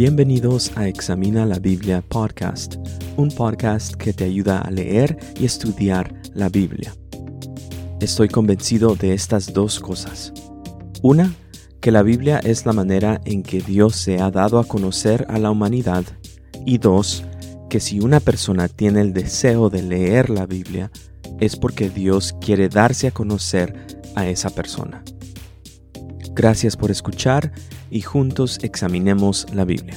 Bienvenidos a Examina la Biblia Podcast, un podcast que te ayuda a leer y estudiar la Biblia. Estoy convencido de estas dos cosas. Una, que la Biblia es la manera en que Dios se ha dado a conocer a la humanidad. Y dos, que si una persona tiene el deseo de leer la Biblia, es porque Dios quiere darse a conocer a esa persona. Gracias por escuchar y juntos examinemos la Biblia.